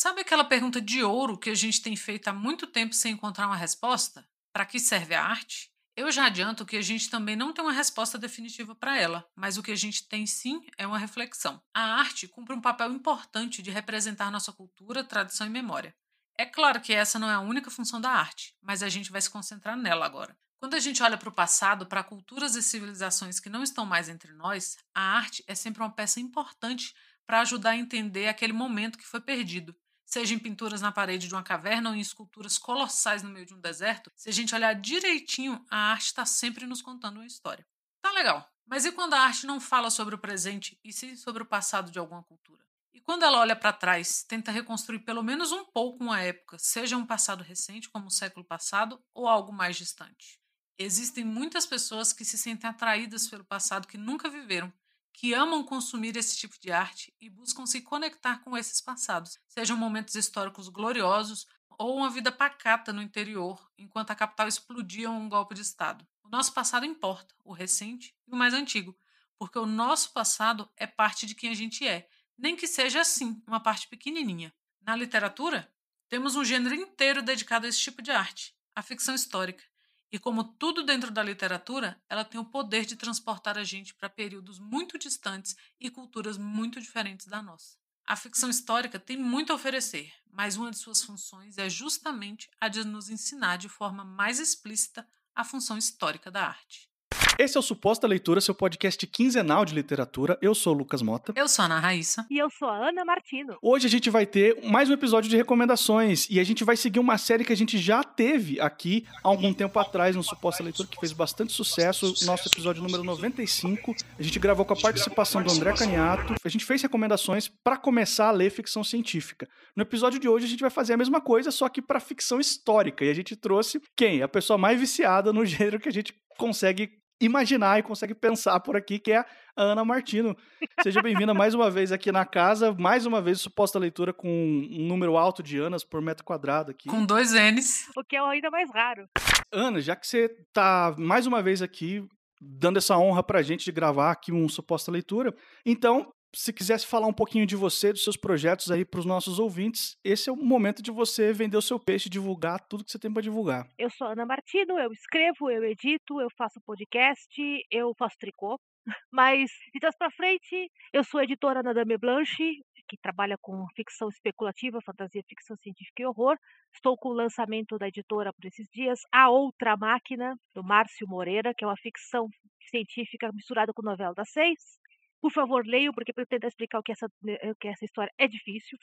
Sabe aquela pergunta de ouro que a gente tem feito há muito tempo sem encontrar uma resposta? Para que serve a arte? Eu já adianto que a gente também não tem uma resposta definitiva para ela, mas o que a gente tem sim é uma reflexão. A arte cumpre um papel importante de representar nossa cultura, tradição e memória. É claro que essa não é a única função da arte, mas a gente vai se concentrar nela agora. Quando a gente olha para o passado, para culturas e civilizações que não estão mais entre nós, a arte é sempre uma peça importante para ajudar a entender aquele momento que foi perdido seja em pinturas na parede de uma caverna ou em esculturas colossais no meio de um deserto, se a gente olhar direitinho, a arte está sempre nos contando uma história. Tá legal. Mas e quando a arte não fala sobre o presente e sim sobre o passado de alguma cultura? E quando ela olha para trás, tenta reconstruir pelo menos um pouco uma época, seja um passado recente, como o século passado, ou algo mais distante? Existem muitas pessoas que se sentem atraídas pelo passado que nunca viveram que amam consumir esse tipo de arte e buscam se conectar com esses passados, sejam momentos históricos gloriosos ou uma vida pacata no interior, enquanto a capital explodia um golpe de Estado. O nosso passado importa, o recente e o mais antigo, porque o nosso passado é parte de quem a gente é, nem que seja assim, uma parte pequenininha. Na literatura, temos um gênero inteiro dedicado a esse tipo de arte, a ficção histórica, e como tudo dentro da literatura, ela tem o poder de transportar a gente para períodos muito distantes e culturas muito diferentes da nossa. A ficção histórica tem muito a oferecer, mas uma de suas funções é justamente a de nos ensinar de forma mais explícita a função histórica da arte. Esse é o Suposta Leitura, seu podcast quinzenal de literatura. Eu sou o Lucas Mota. Eu sou a Ana Raíssa. E eu sou a Ana Martino. Hoje a gente vai ter mais um episódio de recomendações e a gente vai seguir uma série que a gente já teve aqui há algum tempo atrás no Suposta Leitura, que fez bastante sucesso. Nosso episódio número 95. A gente gravou com a participação do André Caniato. A gente fez recomendações para começar a ler ficção científica. No episódio de hoje a gente vai fazer a mesma coisa, só que para ficção histórica. E a gente trouxe quem? A pessoa mais viciada no gênero que a gente consegue imaginar e consegue pensar por aqui, que é a Ana Martino. Seja bem-vinda mais uma vez aqui na casa, mais uma vez suposta leitura com um número alto de Anas por metro quadrado aqui. Com dois N's. O que é ainda mais raro. Ana, já que você tá mais uma vez aqui dando essa honra pra gente de gravar aqui um suposta leitura, então se quisesse falar um pouquinho de você, dos seus projetos aí para os nossos ouvintes, esse é o momento de você vender o seu peixe, divulgar tudo que você tem para divulgar. Eu sou Ana Martino, eu escrevo, eu edito, eu faço podcast, eu faço tricô. Mas, de trás para frente, eu sou editora na Dame Blanche, que trabalha com ficção especulativa, fantasia, ficção científica e horror. Estou com o lançamento da editora por esses dias, A Outra Máquina, do Márcio Moreira, que é uma ficção científica misturada com novela das seis. Por favor, leiam, porque para eu tentar explicar o que, essa, né, o que essa história é difícil.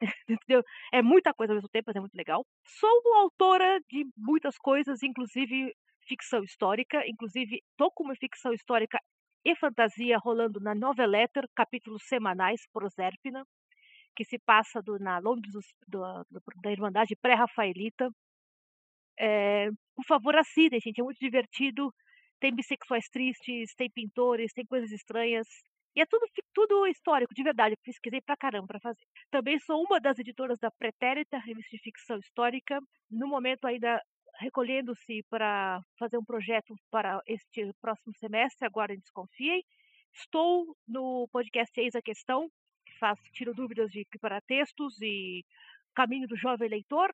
Entendeu? É muita coisa ao mesmo tempo, mas é muito legal. Sou autora de muitas coisas, inclusive ficção histórica. Inclusive, estou com uma ficção histórica e fantasia rolando na Noveletter, capítulos semanais, Proserpina, que se passa do, na Londres do, do, da Irmandade pré-rafaelita. É, por favor, assinem, gente, é muito divertido. Tem bissexuais tristes, tem pintores, tem coisas estranhas. E é tudo, tudo histórico, de verdade. Eu pesquisei pra caramba pra fazer. Também sou uma das editoras da Pretérita, revista de ficção histórica. No momento ainda recolhendo-se para fazer um projeto para este próximo semestre, agora desconfiem. Estou no podcast Eis a Questão, que faz, tiro dúvidas de para textos e caminho do jovem leitor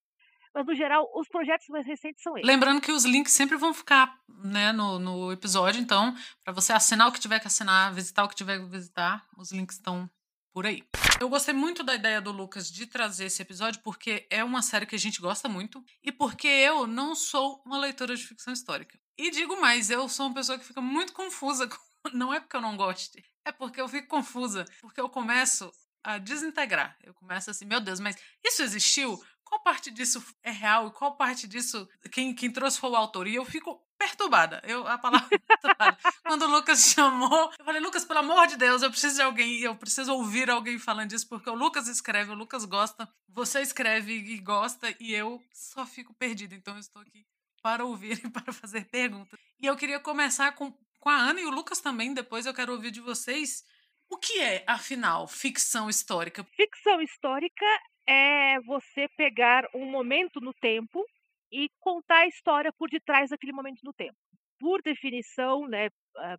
mas no geral os projetos mais recentes são eles. Lembrando que os links sempre vão ficar né, no, no episódio, então, para você assinar o que tiver que assinar, visitar o que tiver que visitar, os links estão por aí. Eu gostei muito da ideia do Lucas de trazer esse episódio porque é uma série que a gente gosta muito e porque eu não sou uma leitora de ficção histórica. E digo mais, eu sou uma pessoa que fica muito confusa. Não é porque eu não goste, é porque eu fico confusa, porque eu começo a desintegrar. Eu começo assim, meu Deus, mas isso existiu? Qual parte disso é real e qual parte disso quem, quem trouxe foi o autor. E eu fico perturbada. Eu, a palavra perturbada. Quando o Lucas chamou, eu falei, Lucas, pelo amor de Deus, eu preciso de alguém, eu preciso ouvir alguém falando disso, porque o Lucas escreve, o Lucas gosta, você escreve e gosta, e eu só fico perdida. Então eu estou aqui para ouvir e para fazer perguntas. E eu queria começar com, com a Ana e o Lucas também, depois eu quero ouvir de vocês. O que é, afinal, ficção histórica? Ficção histórica é você pegar um momento no tempo e contar a história por detrás daquele momento no tempo. por definição, né,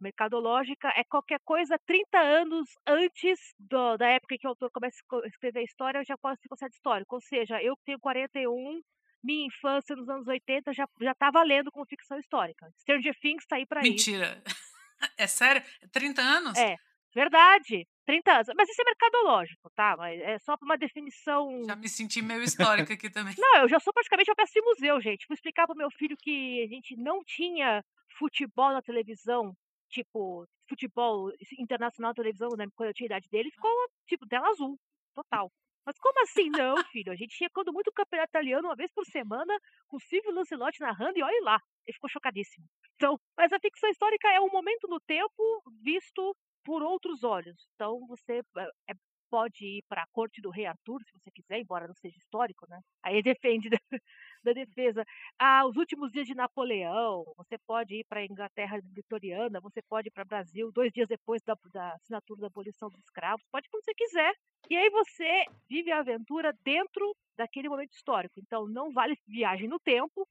mercadológica, é qualquer coisa 30 anos antes do, da época em que o autor começa a escrever a história, já pode ser considerado histórico. Ou seja, eu tenho 41, minha infância nos anos 80 já já estava lendo como ficção histórica. Stranger Things está aí para isso. Mentira. É sério? 30 anos? É, verdade. 30 anos. Mas isso é mercadológico, tá? Mas é só uma definição. Já me senti meio histórica aqui também. não, eu já sou praticamente uma peça de museu, gente. Vou explicar pro meu filho que a gente não tinha futebol na televisão, tipo, futebol internacional na televisão, né, quando eu tinha a idade dele, ficou, tipo, tela azul, total. Mas como assim não, filho? A gente tinha quando muito campeonato italiano uma vez por semana, com Silvio Lancelotti narrando, e olha lá, ele ficou chocadíssimo. Então, mas a ficção histórica é um momento no tempo visto por outros olhos. Então, você é, pode ir para a corte do rei Arthur, se você quiser, embora não seja histórico, né? Aí depende da, da defesa. Ah, os últimos dias de Napoleão, você pode ir para a Inglaterra vitoriana, você pode ir para o Brasil dois dias depois da, da assinatura da abolição dos escravos, pode quando você quiser. E aí você vive a aventura dentro daquele momento histórico. Então, não vale viagem no tempo,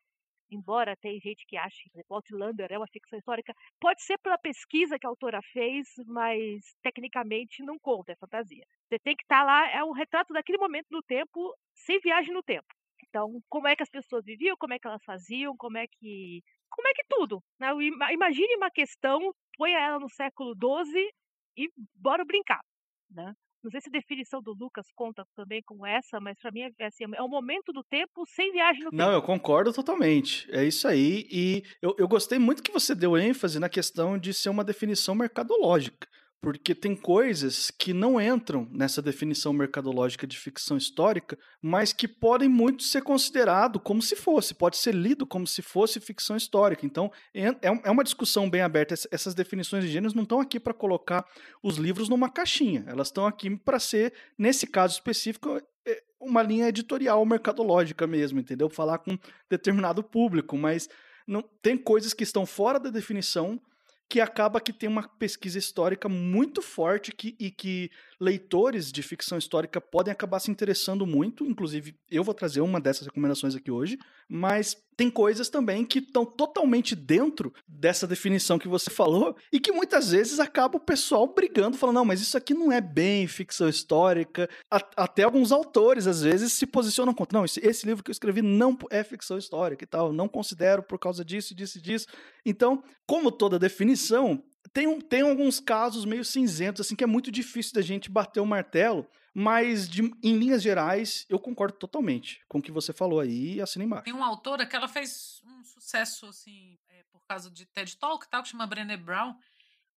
embora tem gente que ache que Outlander é uma ficção histórica, pode ser pela pesquisa que a autora fez, mas tecnicamente não conta, é fantasia. Você tem que estar tá lá, é um retrato daquele momento do tempo, sem viagem no tempo. Então, como é que as pessoas viviam, como é que elas faziam, como é que. Como é que tudo. Né? Imagine uma questão, põe ela no século XII e bora brincar. Né? Não sei se a definição do Lucas conta também com essa, mas para mim é, assim, é um momento do tempo sem viagem no tempo. Não, eu concordo totalmente. É isso aí. E eu, eu gostei muito que você deu ênfase na questão de ser uma definição mercadológica porque tem coisas que não entram nessa definição mercadológica de ficção histórica, mas que podem muito ser considerado como se fosse, pode ser lido como se fosse ficção histórica. Então, é, é, uma discussão bem aberta. Essas definições de gêneros não estão aqui para colocar os livros numa caixinha, elas estão aqui para ser, nesse caso específico, é, uma linha editorial mercadológica mesmo, entendeu? Falar com determinado público, mas não tem coisas que estão fora da definição que acaba que tem uma pesquisa histórica muito forte que, e que leitores de ficção histórica podem acabar se interessando muito. Inclusive, eu vou trazer uma dessas recomendações aqui hoje, mas tem coisas também que estão totalmente dentro dessa definição que você falou e que muitas vezes acaba o pessoal brigando, falando, não, mas isso aqui não é bem ficção histórica. até alguns autores, às vezes, se posicionam contra, não, esse, livro que eu escrevi não é ficção histórica e tal, não considero por causa disso, disso e disso. Então, como toda definição, tem, tem alguns casos meio cinzentos, assim, que é muito difícil da gente bater o martelo, mas de, em linhas gerais, eu concordo totalmente com o que você falou aí e assina embaixo. Tem uma autora que ela fez um sucesso, assim, é, por causa de TED Talk tal, que chama Brené Brown.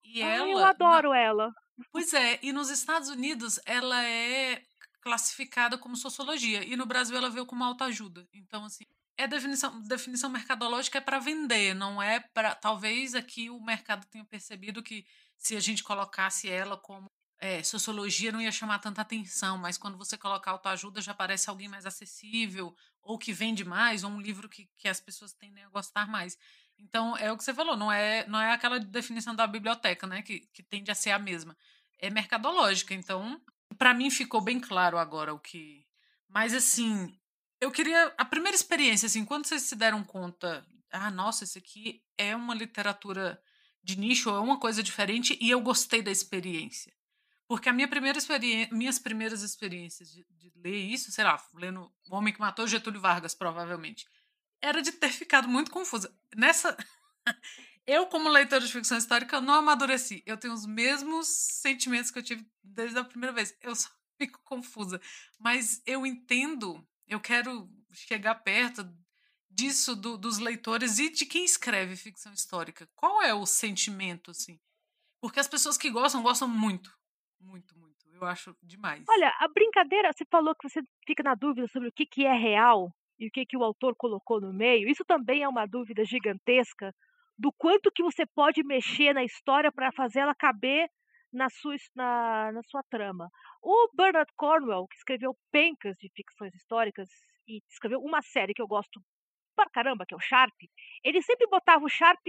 E ah, ela. Eu adoro na... ela. Pois é, e nos Estados Unidos ela é classificada como sociologia, e no Brasil ela veio como autoajuda. Então, assim, é definição, definição mercadológica é para vender, não é para. Talvez aqui o mercado tenha percebido que se a gente colocasse ela como é, sociologia não ia chamar tanta atenção, mas quando você coloca autoajuda já parece alguém mais acessível, ou que vende mais, ou um livro que, que as pessoas tendem a gostar mais. Então, é o que você falou, não é, não é aquela definição da biblioteca, né, que, que tende a ser a mesma. É mercadológica. Então, para mim ficou bem claro agora o que. Mas, assim, eu queria. A primeira experiência, assim, quando vocês se deram conta, ah, nossa, isso aqui é uma literatura de nicho, é uma coisa diferente, e eu gostei da experiência. Porque a minha primeira experiência, minhas primeiras experiências de, de, ler isso, sei lá, lendo O Homem que Matou Getúlio Vargas, provavelmente, era de ter ficado muito confusa. Nessa. eu, como leitora de ficção histórica, não amadureci. Eu tenho os mesmos sentimentos que eu tive desde a primeira vez. Eu só fico confusa. Mas eu entendo eu quero chegar perto disso do, dos leitores e de quem escreve ficção histórica. Qual é o sentimento, assim? Porque as pessoas que gostam, gostam muito. Muito, muito. Eu acho demais. Olha, a brincadeira, você falou que você fica na dúvida sobre o que, que é real e o que, que o autor colocou no meio. Isso também é uma dúvida gigantesca do quanto que você pode mexer na história para fazer ela caber na sua, na, na sua trama. O Bernard Cornwell, que escreveu pencas de ficções históricas e escreveu uma série que eu gosto para caramba, que é o Sharp, ele sempre botava o Sharp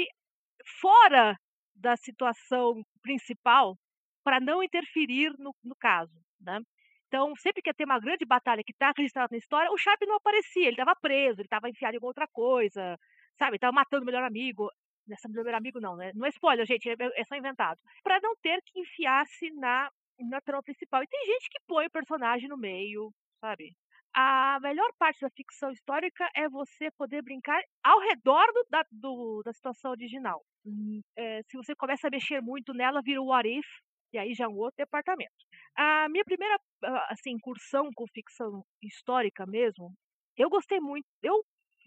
fora da situação principal para não interferir no, no caso, né? Então, sempre que ia ter uma grande batalha que está registrada na história, o Sharp não aparecia, ele estava preso, ele estava enfiado em outra coisa, sabe? Estava matando o melhor amigo. Nessa meu amigo não, né? Não é spoiler, gente, é, é só inventado. Para não ter que enfiar-se na na trama principal. E tem gente que põe o personagem no meio, sabe? A melhor parte da ficção histórica é você poder brincar ao redor do, da, do, da situação original. É, se você começa a mexer muito nela, vira o what if, e aí já é um outro departamento. A minha primeira assim, incursão com ficção histórica mesmo, eu gostei muito. Eu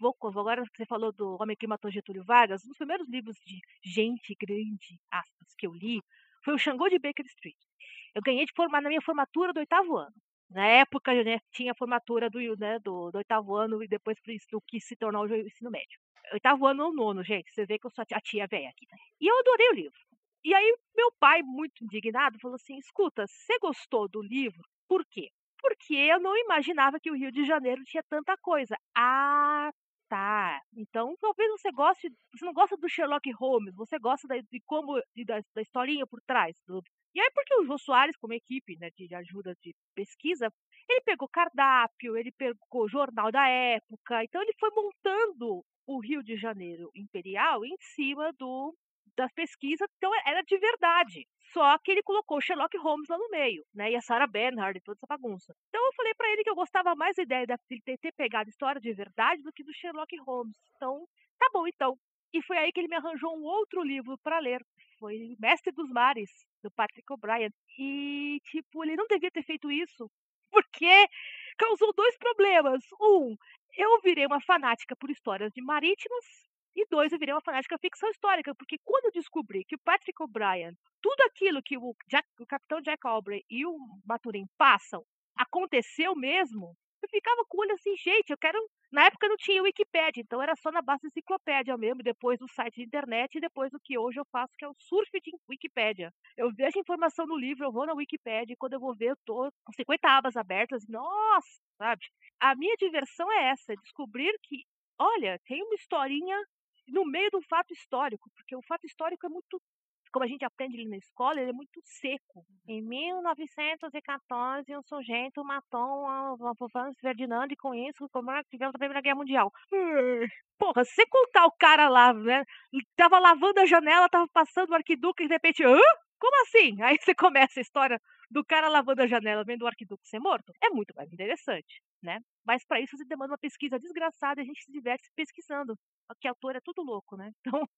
agora você falou do Homem que Matou Getúlio Vargas, um dos primeiros livros de gente grande, aspas, que eu li, foi o Xangô de Baker Street. Eu ganhei de formar na minha formatura do oitavo ano. Na época, né, tinha a formatura do, né, do, do oitavo ano e depois do que se tornou o ensino médio. Oitavo ano ou nono, gente. Você vê que eu sou a tia velha aqui. Né? E eu adorei o livro. E aí, meu pai, muito indignado, falou assim: escuta, você gostou do livro? Por quê? Porque eu não imaginava que o Rio de Janeiro tinha tanta coisa. Ah, tá. Então, talvez você goste. Você não gosta do Sherlock Holmes, você gosta da, de como. De, da, da historinha por trás do, e aí, porque o Jô Soares, como equipe né, de ajuda de pesquisa, ele pegou cardápio, ele pegou jornal da época, então ele foi montando o Rio de Janeiro Imperial em cima do das pesquisas, então era de verdade. Só que ele colocou Sherlock Holmes lá no meio, né? E a Sarah Bernhardt e toda essa bagunça. Então eu falei para ele que eu gostava mais da ideia de ter, ter pegado história de verdade do que do Sherlock Holmes. Então, tá bom então. E foi aí que ele me arranjou um outro livro para ler. Foi Mestre dos Mares, do Patrick O'Brien. E, tipo, ele não devia ter feito isso, porque causou dois problemas. Um, eu virei uma fanática por histórias de marítimas, e dois, eu virei uma fanática ficção histórica, porque quando eu descobri que o Patrick O'Brien, tudo aquilo que o, Jack, o Capitão Jack Aubrey e o Maturin passam, aconteceu mesmo, eu ficava com o olho assim, gente, eu quero. Na época não tinha Wikipedia, então era só na base enciclopédia mesmo, depois do site de internet e depois do que hoje eu faço, que é o surf de Wikipedia. Eu vejo informação no livro, eu vou na Wikipedia e quando eu vou ver, eu tô com 50 abas abertas, nossa, sabe? A minha diversão é essa, descobrir que, olha, tem uma historinha no meio do fato histórico, porque o fato histórico é muito como a gente aprende ali na escola, ele é muito seco. Em 1914, um sujeito matou uma Franz Ferdinand e com isso tivemos a Primeira Guerra Mundial. Porra, se contar o cara lá, né? Tava lavando a janela, tava passando o arquiduque e de repente, hã? Como assim? Aí você começa a história do cara lavando a janela vendo o arquiduque ser morto. É muito mais interessante, né? Mas para isso você demanda uma pesquisa desgraçada e a gente se diverte pesquisando. Porque autor é tudo louco, né? Então,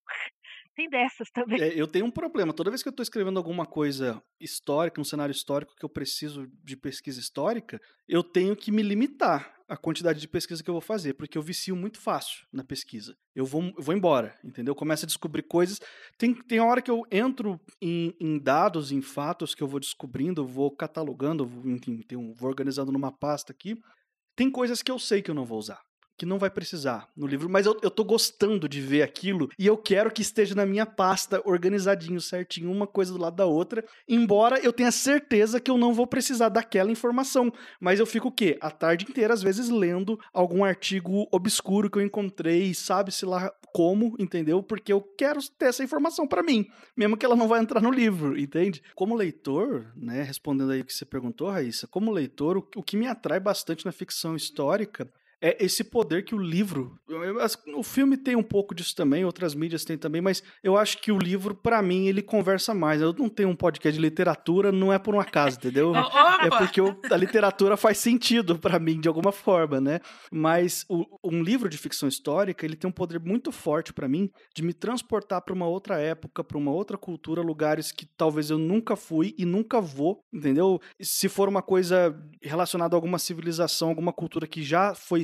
tem dessas também. É, eu tenho um problema. Toda vez que eu estou escrevendo alguma coisa histórica, um cenário histórico que eu preciso de pesquisa histórica, eu tenho que me limitar a quantidade de pesquisa que eu vou fazer, porque eu vicio muito fácil na pesquisa. Eu vou, eu vou embora, entendeu? Começo a descobrir coisas. Tem, tem hora que eu entro em, em dados, em fatos que eu vou descobrindo, vou catalogando, vou, enfim, vou organizando numa pasta aqui. Tem coisas que eu sei que eu não vou usar que não vai precisar no livro, mas eu, eu tô gostando de ver aquilo e eu quero que esteja na minha pasta organizadinho, certinho, uma coisa do lado da outra, embora eu tenha certeza que eu não vou precisar daquela informação, mas eu fico o quê? A tarde inteira, às vezes, lendo algum artigo obscuro que eu encontrei, sabe-se lá como, entendeu? Porque eu quero ter essa informação para mim, mesmo que ela não vai entrar no livro, entende? Como leitor, né, respondendo aí o que você perguntou, Raíssa, como leitor, o, o que me atrai bastante na ficção histórica é esse poder que o livro. O filme tem um pouco disso também, outras mídias têm também, mas eu acho que o livro, para mim, ele conversa mais. Eu não tenho um podcast de literatura, não é por um acaso, entendeu? é porque eu, a literatura faz sentido para mim, de alguma forma, né? Mas o, um livro de ficção histórica, ele tem um poder muito forte para mim de me transportar para uma outra época, para uma outra cultura, lugares que talvez eu nunca fui e nunca vou, entendeu? Se for uma coisa relacionada a alguma civilização, alguma cultura que já foi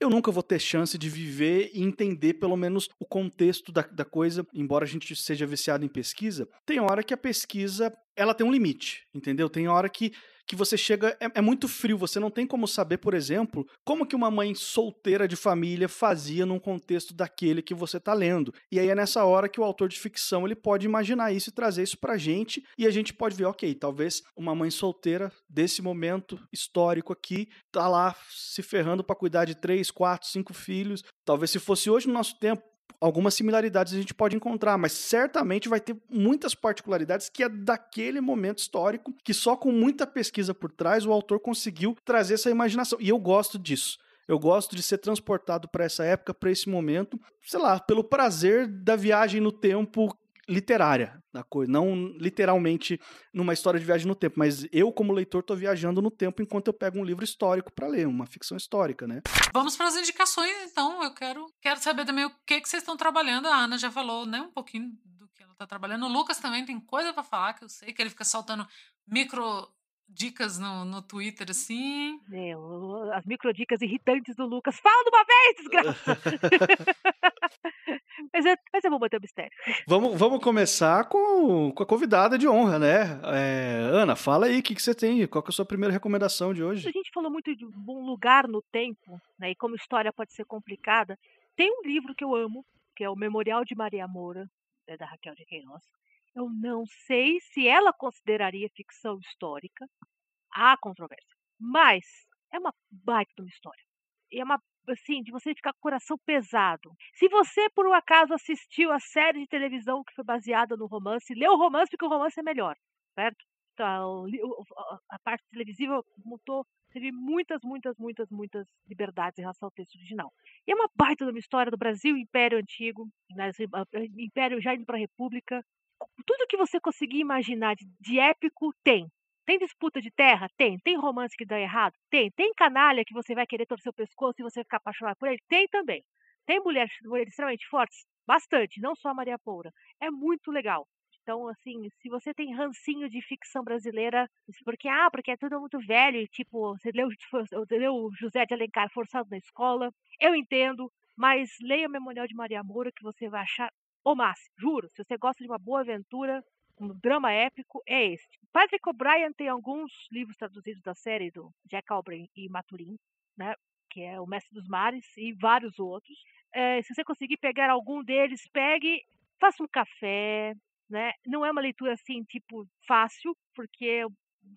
eu nunca vou ter chance de viver e entender pelo menos o contexto da, da coisa, embora a gente seja viciado em pesquisa. Tem hora que a pesquisa ela tem um limite, entendeu? Tem hora que que você chega. É, é, muito frio, você não tem como saber, por exemplo, como que uma mãe solteira de família fazia num contexto daquele que você está lendo. E aí é nessa hora que o autor de ficção ele pode imaginar isso e trazer isso pra gente, e a gente pode ver, ok, talvez uma mãe solteira desse momento histórico aqui tá lá se ferrando para cuidar de três, quatro, cinco filhos. Talvez se fosse hoje no nosso tempo, algumas similaridades a gente pode encontrar, mas certamente vai ter muitas particularidades que é daquele momento histórico que só com muita pesquisa por trás o autor conseguiu trazer essa imaginação. E eu gosto disso. Eu gosto de ser transportado para essa época, para esse momento, sei lá, pelo prazer da viagem no tempo literária da coisa, não literalmente numa história de viagem no tempo, mas eu como leitor estou viajando no tempo enquanto eu pego um livro histórico para ler, uma ficção histórica, né? Vamos para as indicações, então. Eu quero, quero saber também o que que vocês estão trabalhando. A Ana já falou, né, um pouquinho do que ela está trabalhando. O Lucas também tem coisa para falar, que eu sei que ele fica soltando micro dicas no, no Twitter, assim. É, as microdicas irritantes do Lucas. Fala de uma vez, desgraça! mas, é, mas eu vou manter o mistério. Vamos, vamos começar com, com a convidada de honra, né? É, Ana, fala aí o que, que você tem. Qual que é a sua primeira recomendação de hoje? A gente falou muito de um lugar no tempo, né? E como história pode ser complicada. Tem um livro que eu amo, que é o Memorial de Maria Moura, é da Raquel de Queiroz. Eu não sei se ela consideraria ficção histórica. Há controvérsia. Mas é uma baita de uma história. É uma, assim, de você ficar com o coração pesado. Se você, por um acaso, assistiu a série de televisão que foi baseada no romance, lê o romance porque o romance é melhor, certo? Então, a parte televisiva montou, teve muitas, muitas, muitas, muitas liberdades em relação ao texto original. E é uma baita de uma história do Brasil, Império Antigo, né, Império já indo para a República, tudo que você conseguir imaginar de, de épico tem. Tem disputa de terra? Tem. Tem romance que dá errado? Tem. Tem canalha que você vai querer torcer o pescoço e você ficar apaixonado por ele? Tem também. Tem mulheres, extremamente fortes? Bastante, não só a Maria Poura. É muito legal. Então, assim, se você tem rancinho de ficção brasileira, porque, ah, porque é tudo muito velho, tipo, você leu, leu José de Alencar forçado na escola, eu entendo, mas leia o Memorial de Maria Moura que você vai achar o máximo, juro. Se você gosta de uma boa aventura, um drama épico, é este. Patrick O'Brien tem alguns livros traduzidos da série do Jack Aubrey e Maturin, né? Que é O Mestre dos Mares e vários outros. É, se você conseguir pegar algum deles, pegue, faça um café, né? Não é uma leitura assim, tipo, fácil, porque o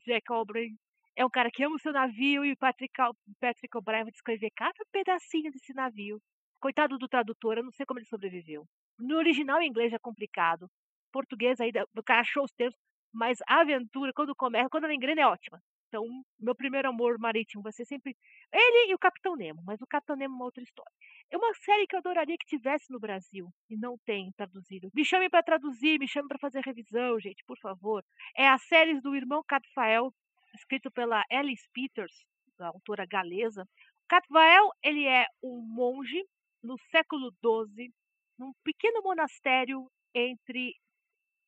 Jack Aubrey é um cara que ama o seu navio e o Patrick, Patrick O'Brien vai descrever cada pedacinho desse navio. Coitado do tradutor, eu não sei como ele sobreviveu. No original em inglês é complicado. Português aí o cara achou os termos, mas a aventura quando começa, quando ela engrena é ótima. Então, meu primeiro amor marítimo vai ser sempre ele e o Capitão Nemo, mas o Capitão Nemo é uma outra história. É uma série que eu adoraria que tivesse no Brasil e não tem traduzido. Me chame para traduzir, me chame para fazer revisão, gente, por favor. É a série do irmão Cadfael, escrito pela Alice Peters, autora galesa. Cadfael, ele é um monge no século XII num pequeno monastério entre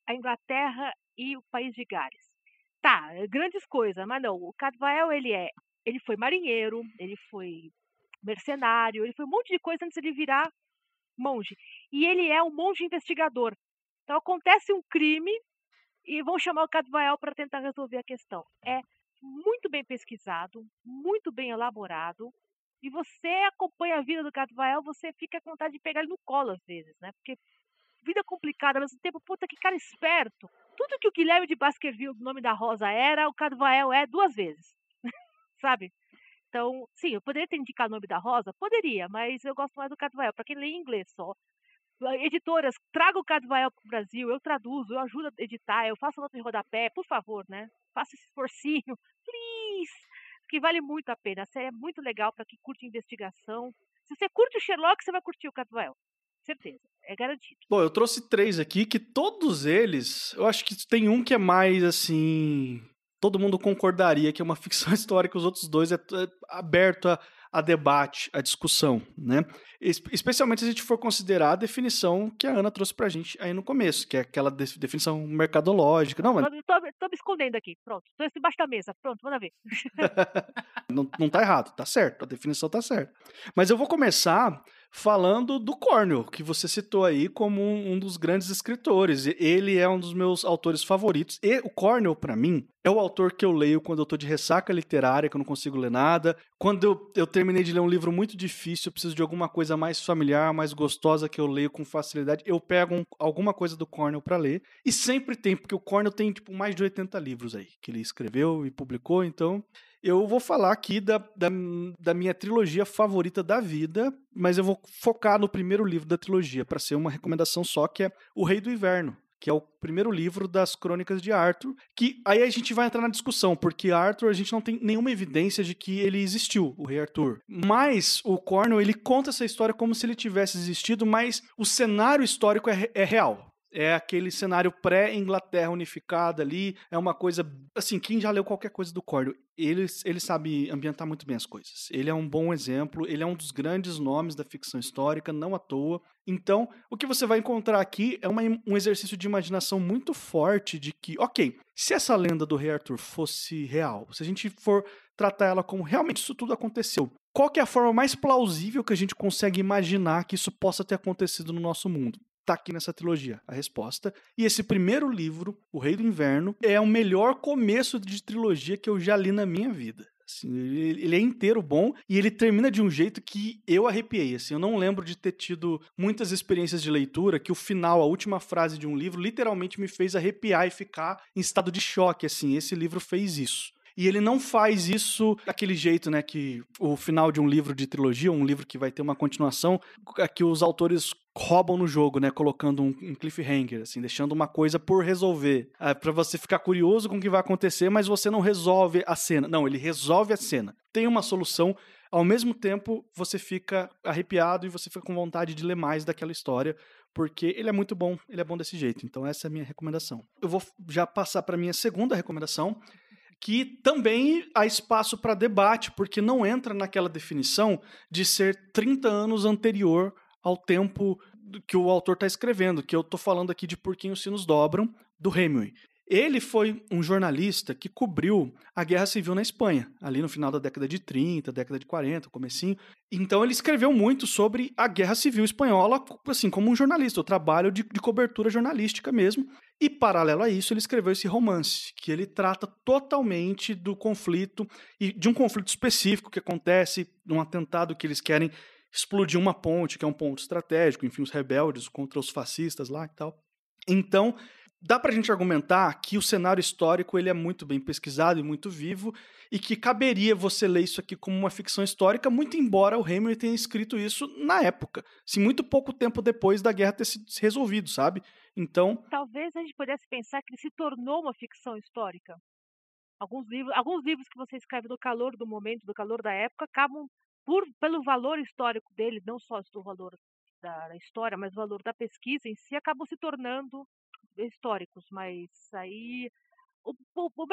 a Inglaterra e o país de Gales. Tá, é grandes coisas, mas não. O Cadfael, ele é, ele foi marinheiro, ele foi mercenário, ele foi um monte de coisa antes de ele virar monge. E ele é um monge investigador. Então acontece um crime e vão chamar o Cadfael para tentar resolver a questão. É muito bem pesquisado, muito bem elaborado, e você acompanha a vida do Cadfael, você fica com vontade de pegar ele no colo às vezes, né? Porque vida complicada, ao mesmo tempo, puta que cara esperto. Tudo que o Guilherme de Baskerville, do nome da Rosa, era, o Cadfael é duas vezes. Sabe? Então, sim, eu poderia ter indicado o nome da Rosa? Poderia, mas eu gosto mais do Cadfael, para quem lê em inglês só. Editoras, traga o Cadfael para o Brasil, eu traduzo, eu ajudo a editar, eu faço nota de rodapé, por favor, né? Faça esse esforcinho, please! Que vale muito a pena. A série é muito legal para quem curte investigação. Se você curte o Sherlock, você vai curtir o Cadwell. Certeza, é garantido. Bom, eu trouxe três aqui que todos eles, eu acho que tem um que é mais assim, todo mundo concordaria que é uma ficção histórica, os outros dois é, é aberto a, a debate, a discussão, né? Especialmente se a gente for considerar a definição que a Ana trouxe pra gente aí no começo, que é aquela definição mercadológica. Não, mas... tô, tô, me escondendo aqui, pronto. Tô embaixo da mesa, pronto, manda ver. não, não tá errado, tá certo, a definição tá certa. Mas eu vou começar falando do Cornell, que você citou aí como um, um, dos grandes escritores. Ele é um dos meus autores favoritos. E o Cornell, para mim, é o autor que eu leio quando eu tô de ressaca literária, que eu não consigo ler nada. Quando eu, eu terminei de ler um livro muito difícil, eu preciso de alguma coisa mais familiar, mais gostosa, que eu leio com facilidade. Eu pego um, alguma coisa do Cornell para ler. E sempre tem, porque o Cornell tem tipo mais de 80 livros aí, que ele escreveu e publicou, então eu vou falar aqui da, da, da, minha trilogia favorita da vida, mas eu vou focar no primeiro livro da trilogia, para ser uma recomendação só, que é O Rei do Inverno, que é o primeiro livro das Crônicas de Arthur, que aí a gente vai entrar na discussão, porque Arthur a gente não tem nenhuma evidência de que ele existiu, o rei Arthur. Mas o Cornwell, ele conta essa história como se ele tivesse existido, mas o cenário histórico é, é real é aquele cenário pré-Inglaterra unificada ali, é uma coisa, assim, quem já leu qualquer coisa do Cornwell, ele, ele sabe ambientar muito bem as coisas. Ele é um bom exemplo, ele é um dos grandes nomes da ficção histórica, não à toa. Então, o que você vai encontrar aqui é uma, um exercício de imaginação muito forte de que, ok, se essa lenda do rei Arthur fosse real, se a gente for tratar ela como realmente isso tudo aconteceu, qual é a forma mais plausível que a gente consegue imaginar que isso possa ter acontecido no nosso mundo? Tá aqui nessa trilogia a resposta. E esse primeiro livro, O Rei do Inverno, é o melhor começo de trilogia que eu já li na minha vida. Assim, ele, é inteiro bom e ele termina de um jeito que eu arrepiei. Assim, eu não lembro de ter tido muitas experiências de leitura que o final, a última frase de um livro, literalmente me fez arrepiar e ficar em estado de choque. Assim, esse livro fez isso. E ele não faz isso daquele jeito, né? Que o final de um livro de trilogia, um livro que vai ter uma continuação, que os autores roubam no jogo, né? Colocando um, um cliffhanger, assim, deixando uma coisa por resolver. É, para você ficar curioso com o que vai acontecer, mas você não resolve a cena. Não, ele resolve a cena. Tem uma solução. Ao mesmo tempo, você fica arrepiado e você fica com vontade de ler mais daquela história, porque ele é muito bom, ele é bom desse jeito. Então, essa é a minha recomendação. Eu vou já passar para minha segunda recomendação, que também há espaço para debate, porque não entra naquela definição de ser 30 anos anterior ao tempo que o autor está escrevendo, que eu estou falando aqui de Por os Sinos Dobram, do Hemingway. Ele foi um jornalista que cobriu a Guerra Civil na Espanha, ali no final da década de 30, década de 40, comecinho. Então ele escreveu muito sobre a Guerra Civil Espanhola, assim, como um jornalista, o trabalho de, de cobertura jornalística mesmo. E, paralelo a isso, ele escreveu esse romance, que ele trata totalmente do conflito, e de um conflito específico que acontece num atentado que eles querem explodir uma ponte, que é um ponto estratégico, enfim, os rebeldes contra os fascistas lá e tal. Então, dá para a gente argumentar que o cenário histórico ele é muito bem pesquisado e muito vivo e que caberia você ler isso aqui como uma ficção histórica, muito embora o Hemingway tenha escrito isso na época, assim, muito pouco tempo depois da guerra ter sido resolvido, sabe? Então. Talvez a gente pudesse pensar que ele se tornou uma ficção histórica. Alguns livros, alguns livros que você escreve do calor do momento, do calor da época, acabam, por, pelo valor histórico dele, não só do valor da, história, mas o valor da pesquisa em si, acabam se tornando históricos. Mas aí. O, o, o,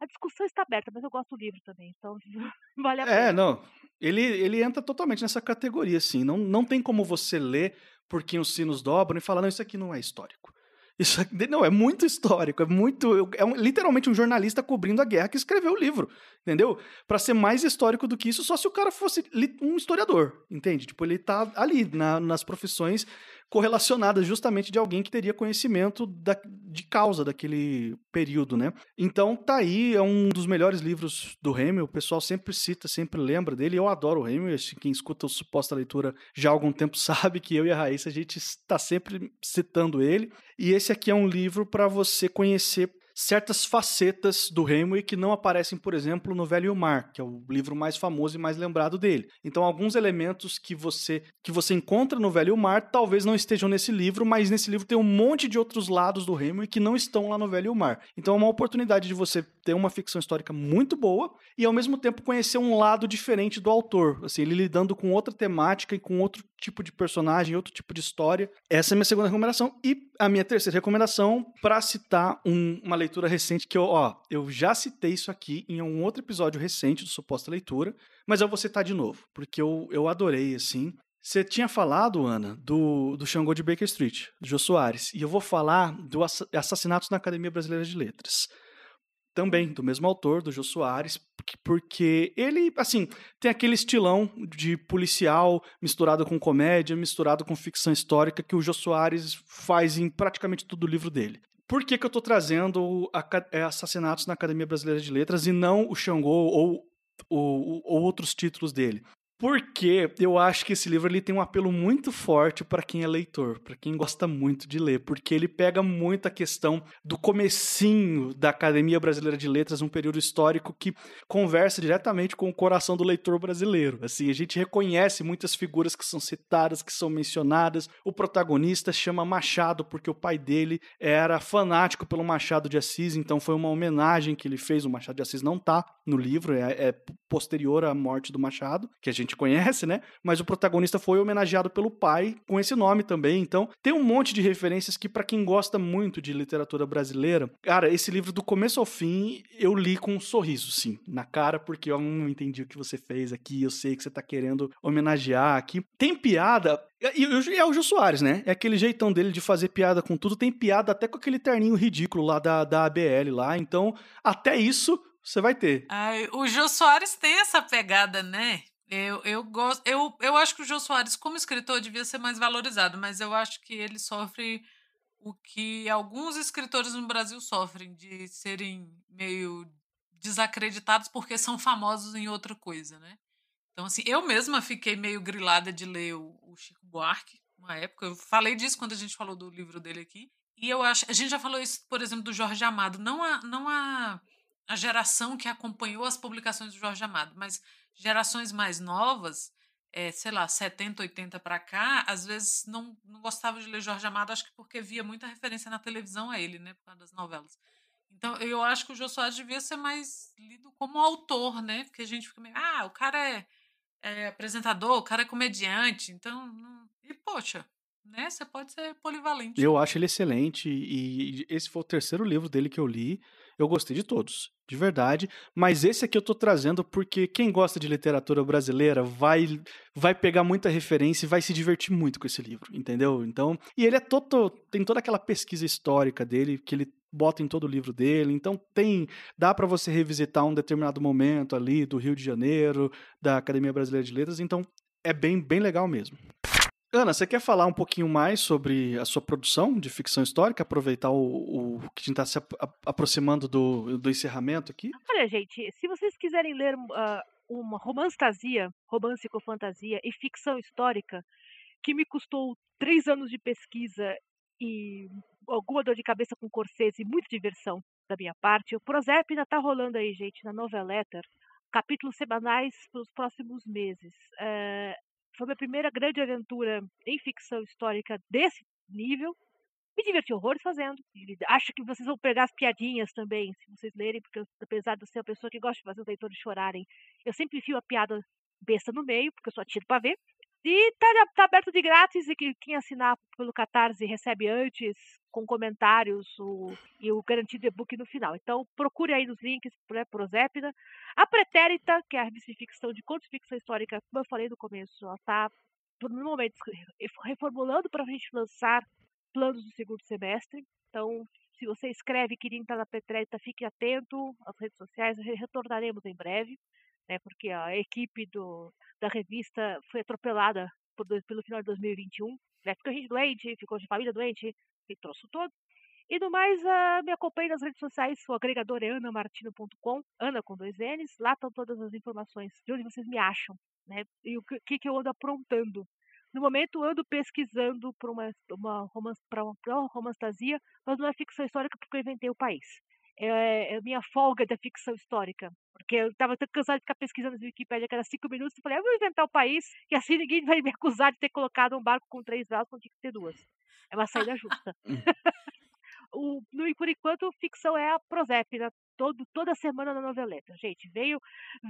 a discussão está aberta, mas eu gosto do livro também, então vale a é, pena. É, não. Ele, ele entra totalmente nessa categoria, assim. Não, não tem como você ler porque os sinos dobram e falar, não, isso aqui não é histórico. Isso aqui, não, é muito histórico, é muito. É um, literalmente um jornalista cobrindo a guerra que escreveu o livro, entendeu? Para ser mais histórico do que isso, só se o cara fosse um historiador, entende? Tipo, ele tá ali na, nas profissões correlacionadas justamente de alguém que teria conhecimento da, de causa daquele período, né? Então tá aí, é um dos melhores livros do Hemingway, o pessoal sempre cita, sempre lembra dele, eu adoro o Hemingway, quem escuta o Suposta Leitura já há algum tempo sabe que eu e a Raíssa, a gente está sempre citando ele, e esse aqui é um livro para você conhecer certas facetas do Hemingway que não aparecem, por exemplo, no Velho Mar, que é o livro mais famoso e mais lembrado dele. Então, alguns elementos que você que você encontra no Velho Mar talvez não estejam nesse livro, mas nesse livro tem um monte de outros lados do Hemingway que não estão lá no Velho Mar. Então, é uma oportunidade de você ter uma ficção histórica muito boa e ao mesmo tempo conhecer um lado diferente do autor, assim, ele lidando com outra temática e com outro tipo de personagem, outro tipo de história. Essa é a minha segunda recomendação. E a minha terceira recomendação, para citar um, uma recente que eu, ó, eu já citei isso aqui em um outro episódio recente do Suposta Leitura, mas eu vou citar de novo, porque eu, eu adorei, assim. Você tinha falado, Ana, do, do Xangô de Baker Street, do Jô Soares, e eu vou falar do Assassinatos na Academia Brasileira de Letras também do mesmo autor, do Jô Soares, porque ele, assim, tem aquele estilão de policial misturado com comédia, misturado com ficção histórica que o Jô Soares faz em praticamente todo o livro dele. Por que, que eu estou trazendo é, Assassinatos na Academia Brasileira de Letras e não o Xangô ou, ou, ou outros títulos dele? Porque eu acho que esse livro ele tem um apelo muito forte para quem é leitor, para quem gosta muito de ler, porque ele pega muito a questão do comecinho da Academia Brasileira de Letras, um período histórico que conversa diretamente com o coração do leitor brasileiro. Assim, a gente reconhece muitas figuras que são citadas, que são mencionadas. O protagonista chama Machado porque o pai dele era fanático pelo Machado de Assis, então foi uma homenagem que ele fez. O Machado de Assis não tá no livro, é, é posterior à morte do Machado, que a gente conhece, né? Mas o protagonista foi homenageado pelo pai com esse nome também. Então, tem um monte de referências que, para quem gosta muito de literatura brasileira, cara, esse livro do começo ao fim eu li com um sorriso, sim, na cara, porque eu não entendi o que você fez aqui, eu sei que você tá querendo homenagear aqui. Tem piada, e, é o Jô Soares, né? É aquele jeitão dele de fazer piada com tudo. Tem piada até com aquele terninho ridículo lá da, da ABL lá. Então, até isso você vai ter. Ai, o Jô Soares tem essa pegada, né? Eu, eu gosto. Eu, eu acho que o Jô Soares, como escritor, devia ser mais valorizado, mas eu acho que ele sofre o que alguns escritores no Brasil sofrem, de serem meio desacreditados porque são famosos em outra coisa, né? Então, assim, eu mesma fiquei meio grilada de ler o, o Chico Buarque, uma época. Eu falei disso quando a gente falou do livro dele aqui. E eu acho. A gente já falou isso, por exemplo, do Jorge Amado. Não a, não a, a geração que acompanhou as publicações do Jorge Amado, mas gerações mais novas, é, sei lá, 70, 80 para cá, às vezes não, não gostava de ler Jorge Amado, acho que porque via muita referência na televisão a ele, né, por causa das novelas. Então, eu acho que o Jô Soares devia ser mais lido como autor, né? Porque a gente fica meio, ah, o cara é é apresentador, o cara é comediante, então. Não... E, poxa, né? Você pode ser polivalente. Eu acho ele excelente e esse foi o terceiro livro dele que eu li. Eu gostei de todos, de verdade. Mas esse aqui eu tô trazendo porque quem gosta de literatura brasileira vai vai pegar muita referência e vai se divertir muito com esse livro, entendeu? Então, e ele é todo tem toda aquela pesquisa histórica dele que ele bota em todo o livro dele. Então tem, dá para você revisitar um determinado momento ali do Rio de Janeiro, da Academia Brasileira de Letras, então é bem bem legal mesmo. Ana, você quer falar um pouquinho mais sobre a sua produção de ficção histórica? Aproveitar o, que a gente está se aproximando do, do encerramento aqui? Olha, gente, se vocês quiserem ler uh, uma romantasia, romance com fantasia e ficção histórica, que me custou três anos de pesquisa e alguma dor de cabeça com corsês e muita diversão da minha parte. O Prozep ainda tá rolando aí, gente, na Noveletter. Capítulos semanais para os próximos meses. É, foi minha primeira grande aventura em ficção histórica desse nível. Me diverti horrores fazendo. Acho que vocês vão pegar as piadinhas também, se vocês lerem, porque eu, apesar de ser uma pessoa que gosta de fazer os leitores chorarem, eu sempre enfio a piada besta no meio, porque eu só tiro para ver. E tá, tá, aberto de grátis e quem assinar pelo Catarse recebe antes, com comentários o, e o garantido e-book no final. Então procure aí nos links né, Prosépida. A Pretérita, que é a revista de ficção de contos de ficção histórica, como eu falei no começo, ela está no momento reformulando para a gente lançar planos do segundo semestre. Então, se você escreve querendo estar na Pretérita, fique atento às redes sociais, retornaremos em breve né, porque a equipe do, da revista foi atropelada por, pelo final de 2021, né, ficou gente doente, ficou de família doente, e trouxe todo. E do mais, uh, me acompanhe nas redes sociais, o agregador é anamartino.com, Ana com dois N's, lá estão todas as informações de onde vocês me acham, né, e o que, que eu ando aprontando. No momento, ando pesquisando para uma, uma, romance, uma romantasia, mas não é ficção histórica porque eu inventei o país é, é a minha folga da ficção histórica. Porque eu estava tão cansado de ficar pesquisando na Wikipedia cada cinco minutos e falei, eu vou inventar o país e assim ninguém vai me acusar de ter colocado um barco com três velas quando tinha que ter duas. É uma saída justa. O, no, por enquanto, ficção é a Prosépina, todo, toda semana na noveleta. Gente, veio,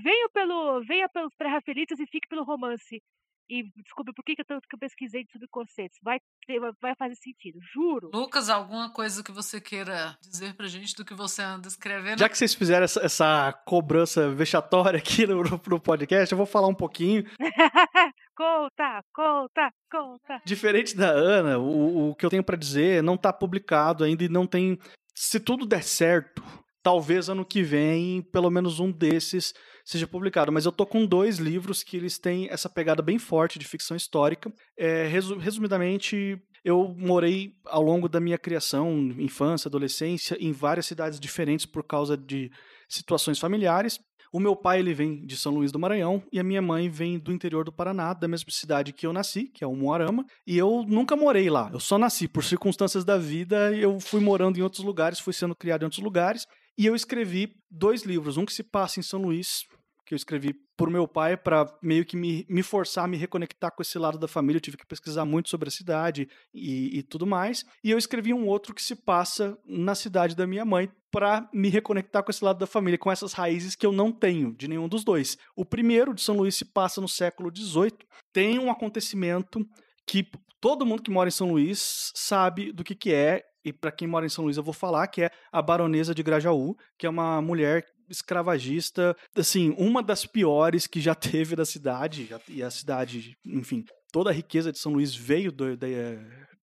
veio pelo, venha pelos pré-rafelites e fique pelo romance e descobri por que, que, eu, que eu pesquisei sobre corsetes. Vai, ter, vai fazer sentido, juro. Lucas, alguma coisa que você queira dizer pra gente do que você anda escrevendo? Já que vocês fizeram essa, essa cobrança vexatória aqui no, no podcast, eu vou falar um pouquinho. conta, conta, conta. Diferente da Ana, o, o que eu tenho para dizer não tá publicado ainda e não tem. Se tudo der certo, talvez ano que vem, pelo menos um desses seja publicado. Mas eu tô com dois livros que eles têm essa pegada bem forte de ficção histórica. É, resumidamente, eu morei ao longo da minha criação, infância, adolescência, em várias cidades diferentes por causa de situações familiares. O meu pai ele vem de São Luís do Maranhão e a minha mãe vem do interior do Paraná, da mesma cidade que eu nasci, que é o Moarama, e eu nunca morei lá. Eu só nasci por circunstâncias da vida, eu fui morando em outros lugares, fui sendo criado em outros lugares, e eu escrevi dois livros, um que se passa em São Luís, que eu escrevi por meu pai para meio que me, me forçar a me reconectar com esse lado da família. Eu tive que pesquisar muito sobre a cidade e, e tudo mais. E eu escrevi um outro que se passa na cidade da minha mãe para me reconectar com esse lado da família, com essas raízes que eu não tenho de nenhum dos dois. O primeiro, de São Luís, se passa no século XVIII. Tem um acontecimento que todo mundo que mora em São Luís sabe do que, que é e para quem mora em São Luís eu vou falar, que é a baronesa de Grajaú, que é uma mulher escravagista, assim, uma das piores que já teve da cidade, e a cidade, enfim, toda a riqueza de São Luís veio do, da,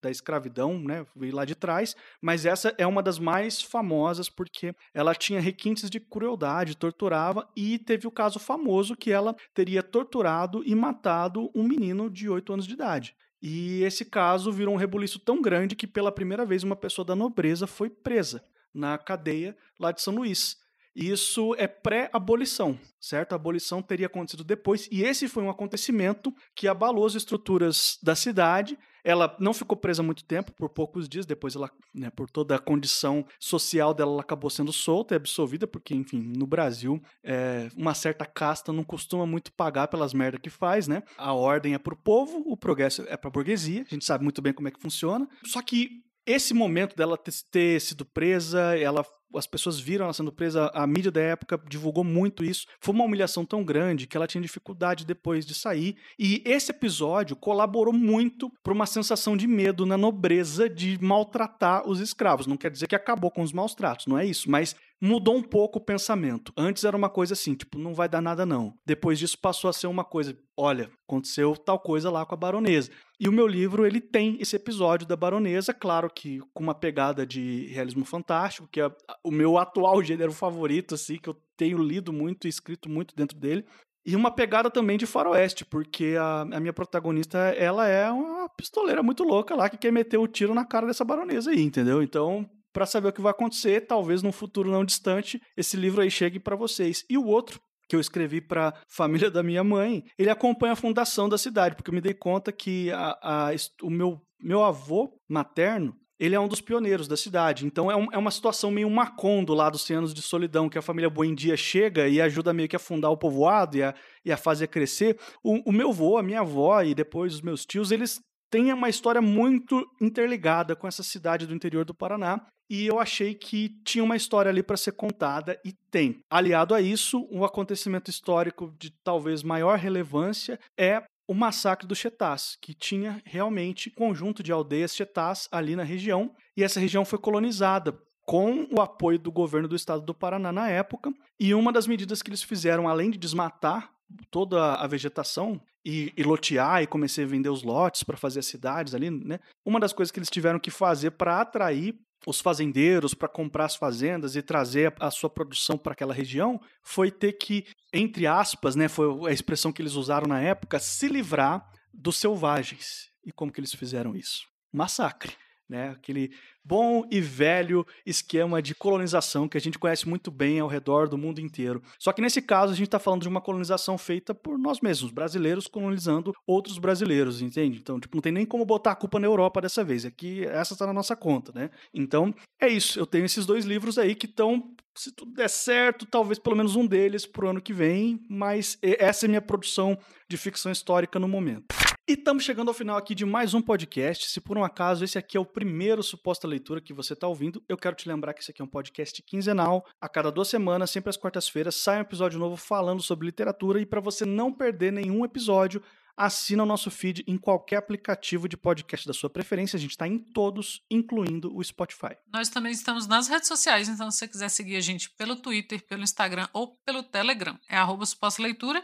da escravidão, né, veio lá de trás, mas essa é uma das mais famosas porque ela tinha requintes de crueldade, torturava, e teve o caso famoso que ela teria torturado e matado um menino de 8 anos de idade. E esse caso virou um rebuliço tão grande que pela primeira vez uma pessoa da nobreza foi presa na cadeia lá de São Luís. Isso é pré-abolição, certo? A abolição teria acontecido depois, e esse foi um acontecimento que abalou as estruturas da cidade. Ela não ficou presa muito tempo, por poucos dias, depois ela, né, por toda a condição social dela, ela acabou sendo solta e absolvida, porque, enfim, no Brasil, é, uma certa casta não costuma muito pagar pelas merdas que faz, né? A ordem é pro povo, o progresso é pra burguesia, a gente sabe muito bem como é que funciona. Só que esse momento dela ter, ter sido presa, ela as pessoas viram ela sendo presa, a mídia da época divulgou muito isso. Foi uma humilhação tão grande que ela tinha dificuldade depois de sair. E esse episódio colaborou muito para uma sensação de medo na nobreza de maltratar os escravos. Não quer dizer que acabou com os maus tratos, não é isso, mas mudou um pouco o pensamento. Antes era uma coisa assim, tipo, não vai dar nada não. Depois disso passou a ser uma coisa, olha, aconteceu tal coisa lá com a baronesa. E o meu livro, ele tem esse episódio da baronesa, claro que com uma pegada de realismo fantástico, que é o meu atual gênero favorito, assim, que eu tenho lido muito e escrito muito dentro dele. E uma pegada também de faroeste, porque a, a, minha protagonista, ela é uma pistoleira muito louca lá, que quer meter o tiro na cara dessa baronesa aí, entendeu? Então, para saber o que vai acontecer, talvez num futuro não distante, esse livro aí chegue para vocês. E o outro, que eu escrevi para a família da minha mãe, ele acompanha a fundação da cidade, porque eu me dei conta que a, a, o meu, meu avô materno, ele é um dos pioneiros da cidade. Então é, um, é, uma situação meio macondo lá dos 100 anos de solidão, que a família Buendia chega e ajuda meio que a fundar o povoado e a, e a fazer crescer. O, o meu avô, a minha avó e depois os meus tios, eles têm uma história muito interligada com essa cidade do interior do Paraná. E eu achei que tinha uma história ali para ser contada e tem. Aliado a isso, um acontecimento histórico de talvez maior relevância é o massacre dos Chetás, que tinha realmente conjunto de aldeias Chetás ali na região, e essa região foi colonizada com o apoio do governo do estado do Paraná na época, e uma das medidas que eles fizeram, além de desmatar toda a vegetação e, e lotear e comecei a vender os lotes para fazer as cidades ali, né? Uma das coisas que eles tiveram que fazer para atrair os fazendeiros para comprar as fazendas e trazer a sua produção para aquela região foi ter que, entre aspas, né, foi a expressão que eles usaram na época, se livrar dos selvagens. E como que eles fizeram isso? Massacre né? Aquele bom e velho esquema de colonização que a gente conhece muito bem ao redor do mundo inteiro. Só que nesse caso a gente está falando de uma colonização feita por nós mesmos, brasileiros colonizando outros brasileiros, entende? Então, tipo, não tem nem como botar a culpa na Europa dessa vez. Aqui essa está na nossa conta, né? Então, é isso. Eu tenho esses dois livros aí que estão se tudo der certo, talvez pelo menos um deles pro ano que vem, mas essa é minha produção de ficção histórica no momento. E estamos chegando ao final aqui de mais um podcast. Se por um acaso esse aqui é o primeiro suposta leitura que você está ouvindo, eu quero te lembrar que esse aqui é um podcast quinzenal. A cada duas semanas, sempre às quartas-feiras, sai um episódio novo falando sobre literatura. E para você não perder nenhum episódio, assina o nosso feed em qualquer aplicativo de podcast da sua preferência. A gente está em todos, incluindo o Spotify. Nós também estamos nas redes sociais, então se você quiser seguir a gente pelo Twitter, pelo Instagram ou pelo Telegram, é arroba suposta leitura.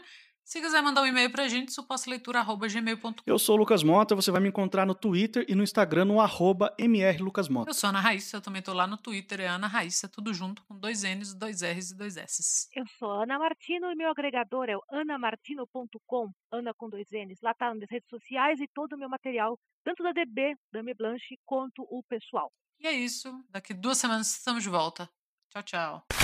Se quiser mandar um e-mail pra gente, supostaleitura.gmail.com. Eu sou o Lucas Mota, você vai me encontrar no Twitter e no Instagram no arroba mrlucasmota. Eu sou a Ana Raíssa, eu também tô lá no Twitter, é Ana Raíssa, tudo junto, com dois N's, dois R's e dois S's. Eu sou a Ana Martino e meu agregador é o anamartino.com, Ana com dois N's. Lá tá nas redes sociais e todo o meu material, tanto da DB, da Me Blanche, quanto o pessoal. E é isso, daqui duas semanas estamos de volta. Tchau, tchau.